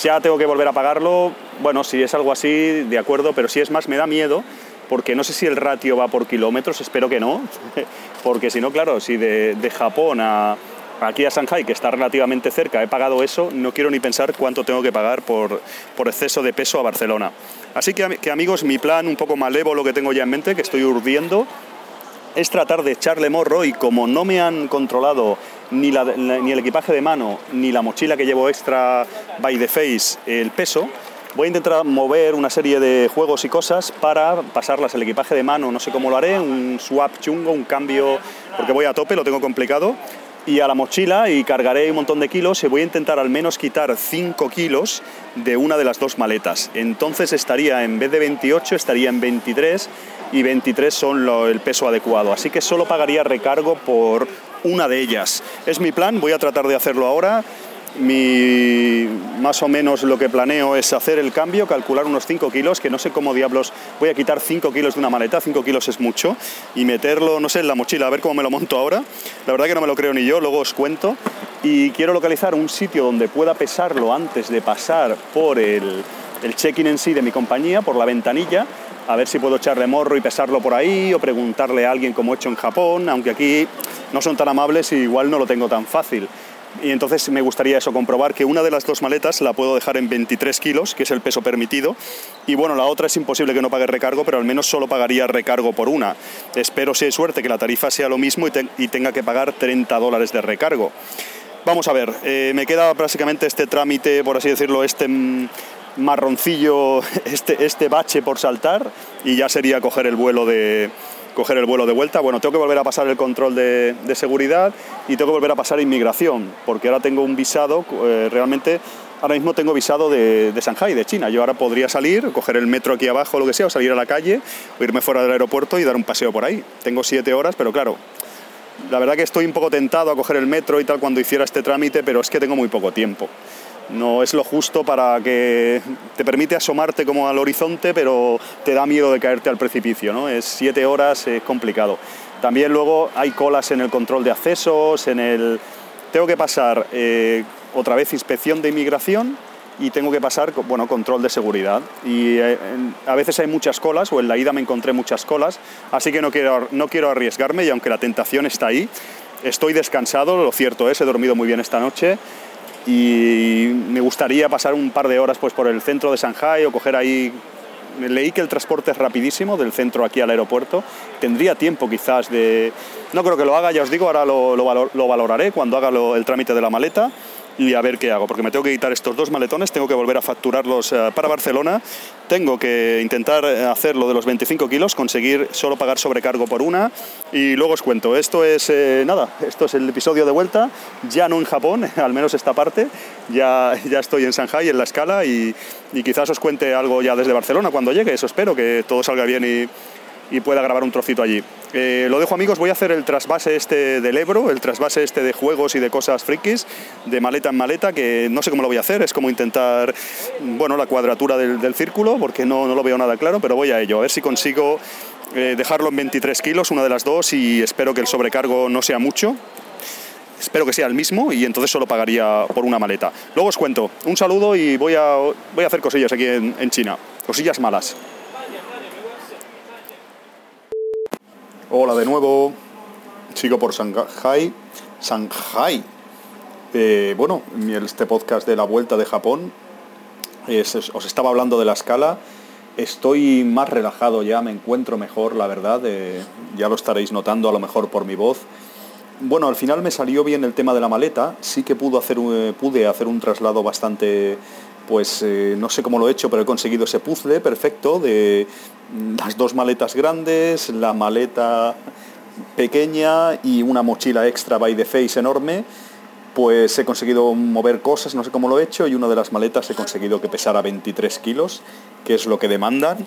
Speaker 1: ya tengo que volver a pagarlo, bueno, si es algo así, de acuerdo, pero si es más, me da miedo porque no sé si el ratio va por kilómetros, espero que no, porque si no, claro, si de, de Japón a aquí a Shanghai, que está relativamente cerca, he pagado eso, no quiero ni pensar cuánto tengo que pagar por, por exceso de peso a Barcelona. Así que, amigos, mi plan un poco malévolo que tengo ya en mente, que estoy urdiendo, es tratar de echarle morro y como no me han controlado ni, la, ni el equipaje de mano, ni la mochila que llevo extra by the face, el peso, voy a intentar mover una serie de juegos y cosas para pasarlas al equipaje de mano, no sé cómo lo haré, un swap chungo, un cambio, porque voy a tope, lo tengo complicado, y a la mochila y cargaré un montón de kilos y voy a intentar al menos quitar 5 kilos de una de las dos maletas. Entonces estaría en vez de 28 estaría en 23 y 23 son el peso adecuado. Así que solo pagaría recargo por una de ellas. Es mi plan, voy a tratar de hacerlo ahora mi, más o menos lo que planeo es hacer el cambio, calcular unos 5 kilos, que no sé cómo diablos voy a quitar 5 kilos de una maleta, 5 kilos es mucho, y meterlo, no sé, en la mochila, a ver cómo me lo monto ahora. La verdad que no me lo creo ni yo, luego os cuento. Y quiero localizar un sitio donde pueda pesarlo antes de pasar por el, el check-in en sí de mi compañía, por la ventanilla, a ver si puedo echarle morro y pesarlo por ahí o preguntarle a alguien como he hecho en Japón, aunque aquí no son tan amables y igual no lo tengo tan fácil. Y entonces me gustaría eso, comprobar que una de las dos maletas la puedo dejar en 23 kilos, que es el peso permitido, y bueno, la otra es imposible que no pague recargo, pero al menos solo pagaría recargo por una. Espero, si hay suerte, que la tarifa sea lo mismo y, tenga que pagar 30 dólares de recargo. Vamos a ver, eh, me queda básicamente este trámite, por así decirlo, este marroncillo, este, este bache por saltar, y ya sería coger el vuelo de, coger el vuelo de vuelta. Bueno, tengo que volver a pasar el control de, seguridad y tengo que volver a pasar inmigración, porque ahora tengo un visado, eh, realmente ahora mismo tengo visado de, de, Shanghai, de China. Yo ahora podría salir, coger el metro aquí abajo, lo que sea, o salir a la calle, o irme fuera del aeropuerto y dar un paseo por ahí. Tengo siete horas, pero claro, la verdad que estoy un poco tentado a coger el metro y tal cuando hiciera este trámite, pero es que tengo muy poco tiempo no es lo justo para que te permite asomarte como al horizonte, pero te da miedo de caerte al precipicio, ¿no? Es siete horas, es complicado. También luego hay colas en el control de accesos, en el... Tengo que pasar eh, otra vez inspección de inmigración y tengo que pasar, bueno, control de seguridad. Y eh, a veces hay muchas colas, o en la ida me encontré muchas colas, así que no quiero, no quiero arriesgarme y aunque la tentación está ahí, estoy descansado, lo cierto es, he dormido muy bien esta noche y me gustaría pasar un par de horas pues, por el centro de Shanghai o coger ahí... Leí que el transporte es rapidísimo del centro aquí al aeropuerto. Tendría tiempo quizás de... No creo que lo haga, ya os digo, ahora lo, lo, valoraré cuando haga el trámite de la maleta y a ver qué hago, porque me tengo que quitar estos dos maletones, tengo que volver a facturarlos eh, para Barcelona, tengo que intentar eh, hacer lo de los 25 kilos, conseguir solo pagar sobrecargo por una y luego os cuento, esto es eh, nada, esto es el episodio de vuelta, ya no en Japón, al menos esta parte, ya, ya estoy en Shanghai, en la escala y, y quizás os cuente algo ya desde Barcelona cuando llegue, eso espero, que todo salga bien y y pueda grabar un trocito allí. Eh, lo dejo amigos, voy a hacer el trasvase este del Ebro, el trasvase este de juegos y de cosas frikis, de maleta en maleta, que no sé cómo lo voy a hacer, es como intentar, bueno, la cuadratura del, círculo, porque no, no, lo veo nada claro, pero voy a ello, a ver si consigo eh, dejarlo en 23 kilos, una de las dos, y espero que el sobrecargo no sea mucho, espero que sea el mismo y entonces solo pagaría por una maleta. Luego os cuento. Un saludo y voy a, voy a hacer cosillas aquí en, en China. Cosillas malas. Hola de nuevo, sigo por Shanghai. Shanghai. Eh, bueno, este podcast de la vuelta de Japón, os estaba hablando de la escala. Estoy más relajado ya, me encuentro mejor, la verdad. Eh, ya lo estaréis notando a lo mejor por mi voz. Bueno, al final me salió bien el tema de la maleta. Sí que eh, pude hacer un traslado bastante pues eh, no sé cómo lo he hecho, pero he conseguido ese puzzle perfecto de las dos maletas grandes, la maleta pequeña y una mochila extra by the face enorme, pues he conseguido mover cosas, no sé cómo lo he hecho, y una de las maletas he conseguido que pesara 23 kilos, que es lo que demandan.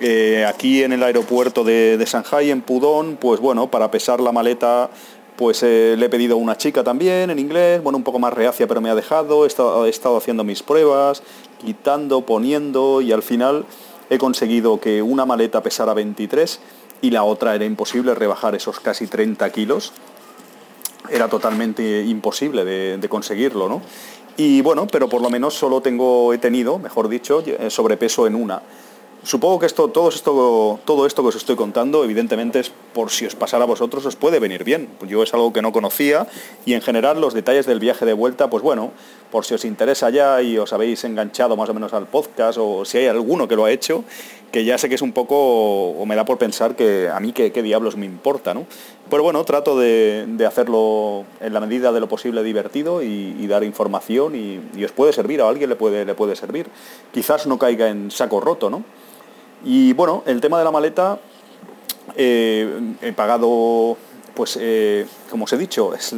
Speaker 1: Eh, aquí en el aeropuerto de, de Shanghai, en Pudong, pues bueno, para pesar la maleta pues eh, le he pedido a una chica también en inglés, bueno, un poco más reacia, pero me ha dejado, he estado, he estado haciendo mis pruebas, quitando, poniendo y al final he conseguido que una maleta pesara 23 y la otra era imposible rebajar esos casi 30 kilos. Era totalmente imposible de, de conseguirlo, ¿no? Y bueno, pero por lo menos solo tengo, he tenido, mejor dicho, sobrepeso en una. Supongo que esto, todo, esto, todo esto que os estoy contando, evidentemente es por si os pasara a vosotros, os puede venir bien. Yo es algo que no conocía y en general los detalles del viaje de vuelta, pues bueno, por si os interesa ya y os habéis enganchado más o menos al podcast o si hay alguno que lo ha hecho, que ya sé que es un poco, o me da por pensar que a mí qué, diablos me importa, ¿no? Pero bueno, trato de, hacerlo en la medida de lo posible divertido y, dar información y, os puede servir, a alguien le puede, le puede servir. Quizás no caiga en saco roto, ¿no? Y bueno, el tema de la maleta, eh, he pagado, pues eh, como os he dicho, es,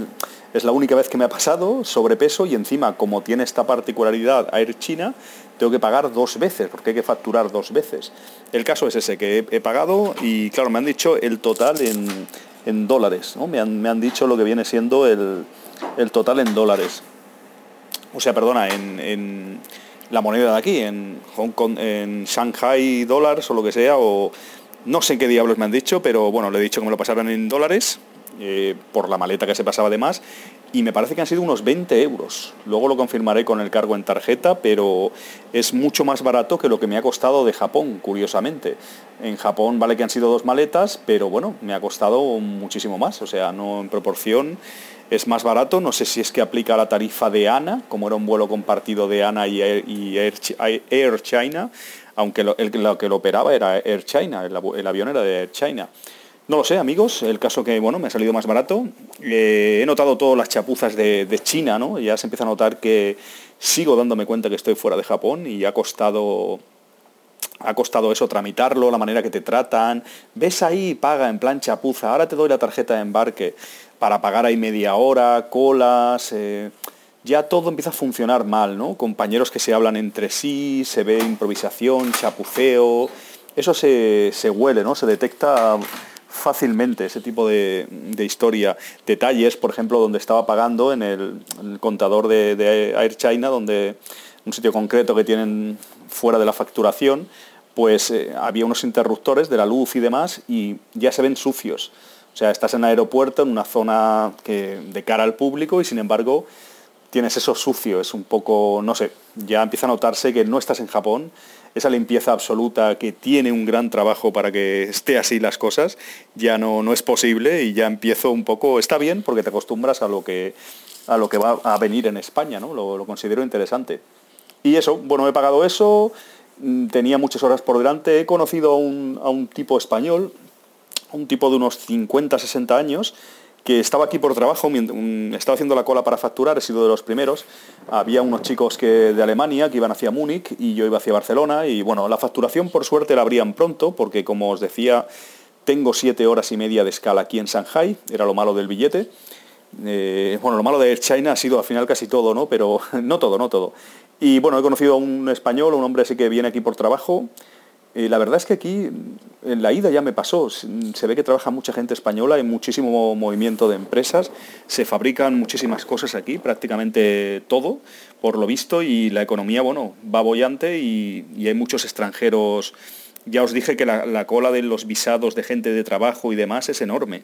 Speaker 1: la única vez que me ha pasado sobrepeso y encima como tiene esta particularidad Air China, tengo que pagar dos veces, porque hay que facturar dos veces. El caso es ese, que he, pagado y claro, me han dicho el total en, dólares, ¿no? me, han, dicho lo que viene siendo el, total en dólares. O sea, perdona, en la moneda de aquí, en Hong Kong, en Shanghai dólares o lo que sea, o no sé qué diablos me han dicho, pero bueno, le he dicho que me lo pasaran en dólares eh, por la maleta que se pasaba de más y me parece que han sido unos 20 euros. Luego lo confirmaré con el cargo en tarjeta, pero es mucho más barato que lo que me ha costado de Japón, curiosamente. En Japón vale que han sido dos maletas, pero bueno, me ha costado muchísimo más, o sea, no en proporción es más barato, no sé si es que aplica la tarifa de ANA, como era un vuelo compartido de ANA y Air, China, aunque lo, que lo operaba era Air China, el, avión era de Air China. No lo sé, amigos, el caso que, bueno, me ha salido más barato. Eh, he notado todas las chapuzas de, China, ¿no? Ya se empieza a notar que sigo dándome cuenta que estoy fuera de Japón y ha costado ha costado eso, tramitarlo, la manera que te tratan. Ves ahí, paga en plan chapuza, ahora te doy la tarjeta de embarque para pagar ahí media hora, colas, eh, ya todo empieza a funcionar mal, ¿no? Compañeros que se hablan entre sí, se ve improvisación, chapuceo, eso se, huele, ¿no? Se detecta fácilmente ese tipo de, historia. Detalles, por ejemplo, donde estaba pagando en el, contador de, Air China, donde un sitio concreto que tienen fuera de la facturación, pues eh, había unos interruptores de la luz y demás y ya se ven sucios. O sea, estás en el aeropuerto, en una zona que, de cara al público y sin embargo tienes eso sucio, es un poco, no sé, ya empieza a notarse que no estás en Japón, esa limpieza absoluta que tiene un gran trabajo para que esté así las cosas, ya no, no es posible y ya empiezo un poco, está bien porque te acostumbras a lo que, a lo que va a venir en España, ¿no? Lo, considero interesante. Y eso, bueno, he pagado eso, mm, tenía muchas horas por delante, he conocido a un, a un tipo español, un tipo de unos 50, 60 años, que estaba aquí por trabajo, estaba haciendo la cola para facturar, he sido de los primeros. Había unos chicos que, de Alemania que iban hacia Múnich y yo iba hacia Barcelona. Y bueno, la facturación por suerte la abrían pronto, porque como os decía, tengo siete horas y media de escala aquí en Shanghai, era lo malo del billete. Eh, bueno, lo malo de China ha sido al final casi todo, ¿no? Pero no todo, no todo. Y bueno, he conocido a un español, un hombre así que viene aquí por trabajo, eh, la verdad es que aquí, en la ida ya me pasó, se ve que trabaja mucha gente española, hay muchísimo movimiento de empresas, se fabrican muchísimas cosas aquí, prácticamente todo, por lo visto, y la economía, bueno, va bollante y, hay muchos extranjeros. Ya os dije que la, cola de los visados de gente de trabajo y demás es enorme.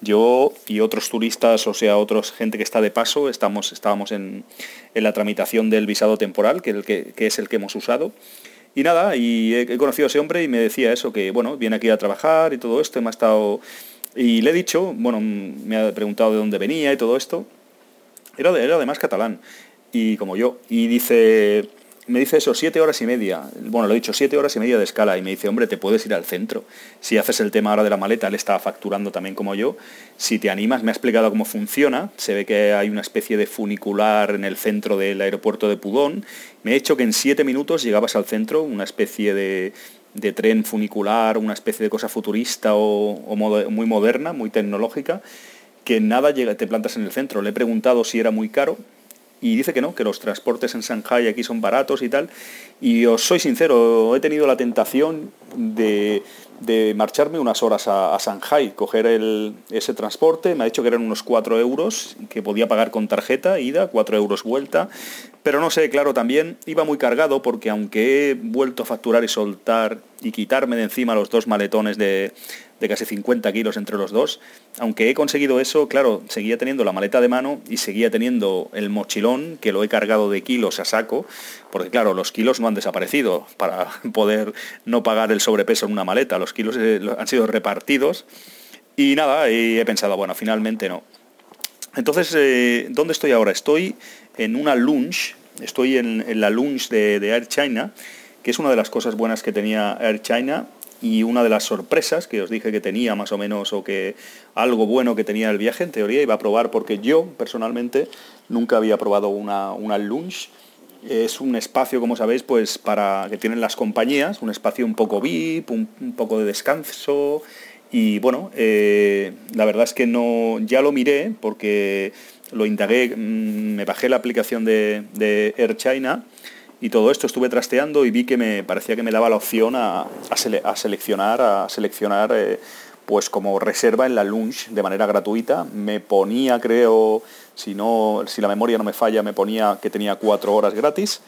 Speaker 1: Yo y otros turistas, o sea, otros gente que está de paso, estamos, estábamos en, la tramitación del visado temporal, que es el que hemos usado y nada, y he, conocido a ese hombre y me decía eso, que bueno, viene aquí a trabajar y todo esto, me ha estado... Y le he dicho, bueno, me ha preguntado de dónde venía y todo esto. Era, era además catalán, y como yo. Y dice, me dice eso, siete horas y media. Bueno, lo he dicho, siete horas y media de escala. Y me dice, hombre, te puedes ir al centro. Si haces el tema ahora de la maleta, él estaba facturando también como yo. Si te animas, me ha explicado cómo funciona. Se ve que hay una especie de funicular en el centro del aeropuerto de Pudón. Me he hecho que en siete minutos llegabas al centro, una especie de, tren funicular, una especie de cosa futurista o, muy moderna, muy tecnológica, que nada llega, te plantas en el centro. Le he preguntado si era muy caro y dice que no, que los transportes en Shanghai aquí son baratos y tal. Y os soy sincero, he tenido la tentación, de, marcharme unas horas a, Shanghai, coger ese transporte, me ha dicho que eran unos 4 euros, que podía pagar con tarjeta, ida, 4 euros vuelta, pero no sé, claro, también iba muy cargado porque aunque he vuelto a facturar y soltar y quitarme de encima los dos maletones de, de casi 50 kilos entre los dos. Aunque he conseguido eso, claro, seguía teniendo la maleta de mano y seguía teniendo el mochilón, que lo he cargado de kilos a saco, porque claro, los kilos no han desaparecido para poder no pagar el sobrepeso en una maleta, los kilos eh, han sido repartidos. Y nada, he pensado, bueno, finalmente no. Entonces, eh, ¿dónde estoy ahora? Estoy en una lunch, estoy en, la lunch de Air China, que es una de las cosas buenas que tenía Air China y una de las sorpresas que os dije que tenía más o menos o que algo bueno que tenía el viaje en teoría iba a probar porque yo personalmente nunca había probado una, una lunch. Es un espacio como sabéis pues para que tienen las compañías un espacio un poco VIP un, poco de descanso. Y bueno eh, la verdad es que no ya lo miré porque lo indagué mm, me bajé la aplicación de, de Air China y todo esto estuve trasteando y vi que me parecía que me daba la opción a, seleccionar, a seleccionar eh, pues como reserva en la lunch de manera gratuita. Me ponía, creo, si, no, si la memoria no me falla, me ponía que tenía cuatro horas gratis.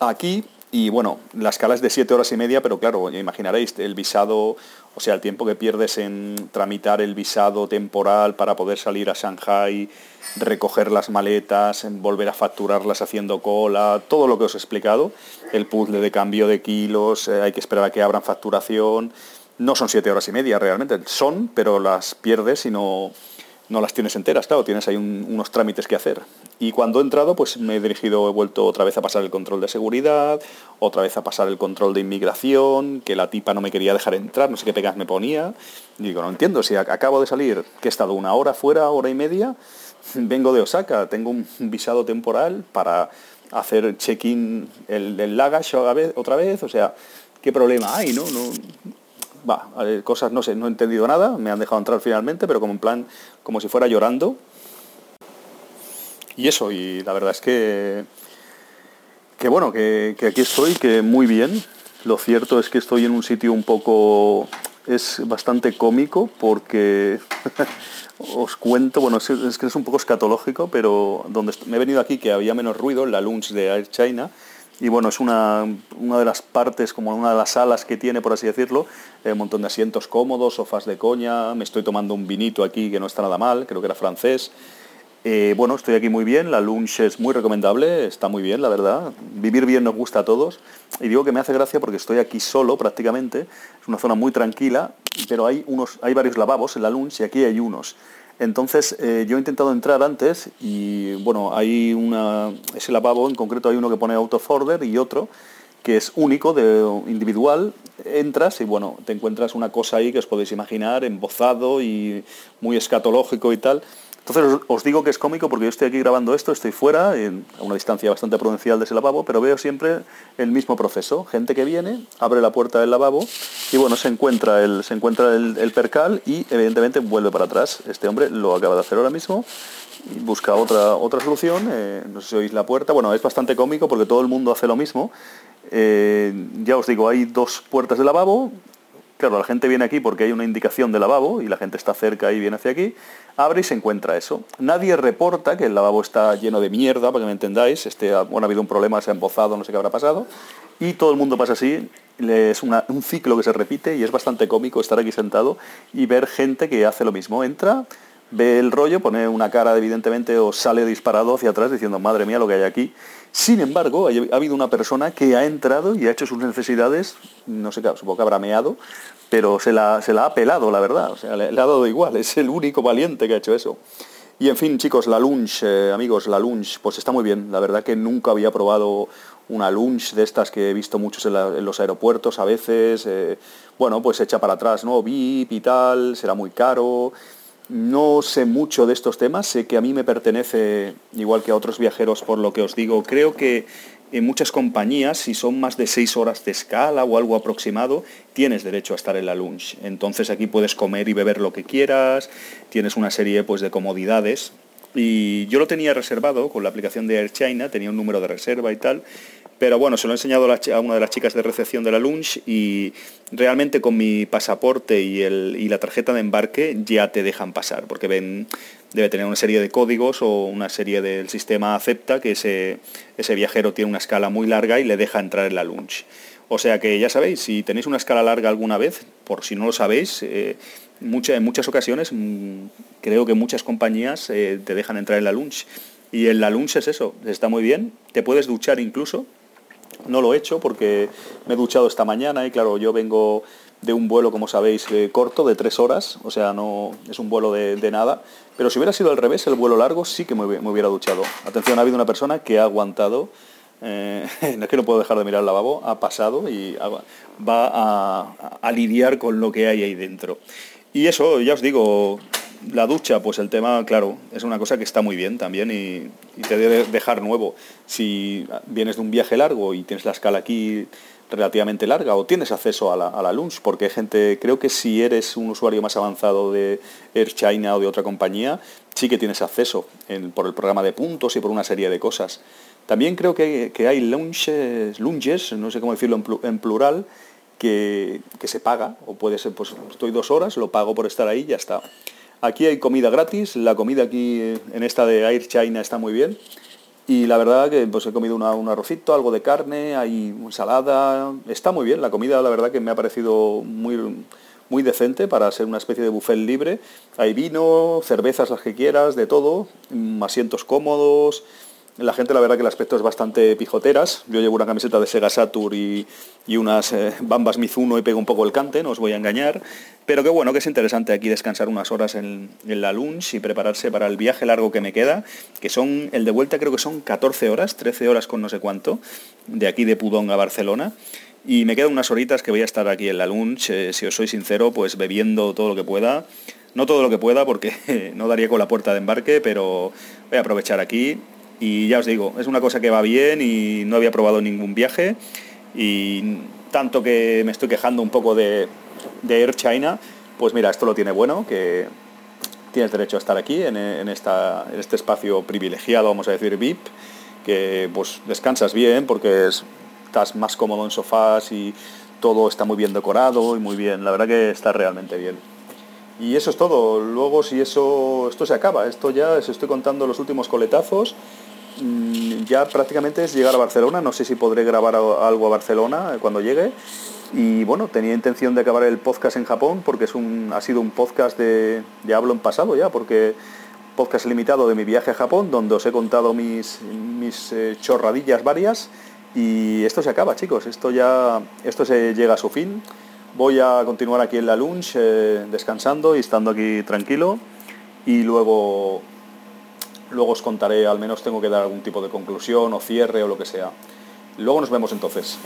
Speaker 1: Aquí y bueno, la escala es de siete horas y media, pero claro, imaginaréis, el visado, o sea, el tiempo que pierdes en tramitar el visado temporal para poder salir a Shanghai, recoger las maletas, volver a facturarlas haciendo cola, todo lo que os he explicado, el puzzle de cambio de kilos, eh, hay que esperar a que abran facturación. No son siete horas y media realmente, son, pero las pierdes y no, no las tienes enteras, claro, tienes ahí unos trámites que hacer. Y cuando he entrado, pues me he dirigido, he vuelto otra vez a pasar el control de seguridad, otra vez a pasar el control de inmigración, que la tipa no me quería dejar entrar, no sé qué pegas me ponía. Y digo, no entiendo, si acabo de salir, que he estado una hora fuera, hora y media, vengo de Osaka, tengo un visado temporal para hacer check-in el, el luggage otra vez, o sea, ¿qué problema hay, no? no va, cosas no sé, no he entendido nada, me han dejado entrar finalmente, pero como en plan, como si fuera llorando. Y eso, y la verdad es que, que bueno, que, aquí estoy, que muy bien. Lo cierto es que estoy en un sitio un poco, es bastante cómico porque os cuento, bueno, es, que es un poco escatológico, pero donde me he venido aquí que había menos ruido, en la lunch de Air China, y bueno, es una, de las partes, como una de las salas que tiene, por así decirlo, eh, un montón de asientos cómodos, sofás de coña, me estoy tomando un vinito aquí que no está nada mal, creo que era francés. Eh, bueno, estoy aquí muy bien, la lunch es muy recomendable, está muy bien, la verdad. Vivir bien nos gusta a todos. Y digo que me hace gracia porque estoy aquí solo prácticamente, es una zona muy tranquila, pero hay, unos, hay varios lavabos en la lunch y aquí hay unos. Entonces, eh, yo he intentado entrar antes y, bueno, hay una, ese lavabo en concreto hay uno que pone out of order y otro que es único, de, individual, entras y bueno, te encuentras una cosa ahí que os podéis imaginar, embozado y muy escatológico y tal. Entonces os digo que es cómico porque yo estoy aquí grabando esto, estoy fuera, a una distancia bastante prudencial de ese lavabo, pero veo siempre el mismo proceso. Gente que viene, abre la puerta del lavabo y bueno, se encuentra el, se encuentra el, percal y evidentemente vuelve para atrás. Este hombre lo acaba de hacer ahora mismo y busca otra, otra solución. Eh, no sé si oís la puerta. Bueno, es bastante cómico porque todo el mundo hace lo mismo. Eh, ya os digo, hay dos puertas de lavabo, Claro, la gente viene aquí porque hay una indicación de lavabo y la gente está cerca y viene hacia aquí, abre y se encuentra eso. Nadie reporta que el lavabo está lleno de mierda, para que me entendáis, este, bueno, ha habido un problema, se ha embozado, no sé qué habrá pasado, y todo el mundo pasa así, es un ciclo que se repite y es bastante cómico estar aquí sentado y ver gente que hace lo mismo. Entra, ve el rollo, pone una cara evidentemente o sale disparado hacia atrás diciendo, madre mía, lo que hay aquí. Sin embargo, ha habido una persona que ha entrado y ha hecho sus necesidades, no sé, supongo que habrá meado, pero se la, se la ha pelado, la verdad. O sea, le, ha dado igual, es el único valiente que ha hecho eso. Y en fin, chicos, la lunch, eh, amigos, la lunch, pues está muy bien. La verdad que nunca había probado una lunch de estas que he visto muchos en, los aeropuertos a veces. Eh, bueno, pues echa para atrás, ¿no? VIP y tal, será muy caro. No sé mucho de estos temas, sé que a mí me pertenece, igual que a otros viajeros, por lo que os digo, creo que en muchas compañías, si son más de seis horas de escala o algo aproximado, tienes derecho a estar en la lunch. Entonces aquí puedes comer y beber lo que quieras, tienes una serie pues, de comodidades. Y yo lo tenía reservado con la aplicación de Air China, tenía un número de reserva y tal, Pero bueno, se lo he enseñado a una de las chicas de recepción de la lunch y realmente con mi pasaporte y, el, y la tarjeta de embarque ya te dejan pasar, porque ven, debe tener una serie de códigos o una serie del sistema acepta que ese, ese viajero tiene una escala muy larga y le deja entrar en la lunch. O sea que ya sabéis, si tenéis una escala larga alguna vez, por si no lo sabéis, eh, en muchas ocasiones mm, creo que muchas compañías eh, te dejan entrar en la lunch. Y en la lunch es eso, está muy bien, te puedes duchar incluso, no lo he hecho porque me he duchado esta mañana y claro, yo vengo de un vuelo, como sabéis, eh, corto, de tres horas, o sea, no es un vuelo de, nada. Pero si hubiera sido al revés, el vuelo largo, sí que me, hubiera duchado. Atención, ha habido una persona que ha aguantado, eh, es que no puedo dejar de mirar el lavabo, ha pasado y va a lidiar con lo que hay ahí dentro. Y eso, ya os digo, la ducha, pues el tema, claro, es una cosa que está muy bien también y, te debe dejar nuevo. Si vienes de un viaje largo y tienes la escala aquí relativamente larga o tienes acceso a la, a lunch, porque hay gente, creo que si eres un usuario más avanzado de Air China o de otra compañía, sí que tienes acceso por el programa de puntos y por una serie de cosas. También creo que, hay lunches, lunches, no sé cómo decirlo en, plural, que, que, se paga, o puede ser, pues estoy dos horas, lo pago por estar ahí y ya está. Aquí hay comida gratis, la comida aquí en esta de Air China está muy bien. Y la verdad que pues he comido un arrocito, algo de carne, hay ensalada, está muy bien. La comida la verdad que me ha parecido muy, muy decente para ser una especie de buffet libre. Hay vino, cervezas las que quieras, de todo, mm, asientos cómodos, la gente la verdad que el aspecto es bastante pijoteras. Yo llevo una camiseta de Sega Saturn y, unas eh, bambas Mizuno y pego un poco el cante, no os voy a engañar. Pero qué bueno, que es interesante aquí descansar unas horas en, la lunch y prepararse para el viaje largo que me queda, que son, el de vuelta creo que son 14 horas, 13 horas con no sé cuánto, de aquí de Pudong a Barcelona. Y me quedan unas horitas que voy a estar aquí en la lunch, eh, si os soy sincero, pues bebiendo todo lo que pueda. No todo lo que pueda porque no daría con la puerta de embarque, pero voy a aprovechar aquí y ya os digo, es una cosa que va bien y no había probado ningún viaje. Y tanto que me estoy quejando un poco de, Air China, pues mira, esto lo tiene bueno, que tienes derecho a estar aquí en, esta, en este espacio privilegiado, vamos a decir VIP, que pues descansas bien porque estás más cómodo en sofás y todo está muy bien decorado y muy bien, la verdad que está realmente bien. Y eso es todo. Luego si eso esto se acaba, esto ya os estoy contando los últimos coletazos ya prácticamente es llegar a Barcelona. No sé si podré grabar algo a Barcelona cuando llegue. Y bueno, tenía intención de acabar el podcast en Japón porque es un, ha sido un podcast de, ya hablo en pasado ya, porque podcast limitado de mi viaje a Japón, donde os he contado mis, mis eh, chorradillas varias. Y esto se acaba, chicos. Esto ya, esto se llega a su fin. Voy a continuar aquí en la lunch, eh, descansando y estando aquí tranquilo. Y luego Luego os contaré, al menos tengo que dar algún tipo de conclusión o cierre o lo que sea. Luego nos vemos entonces.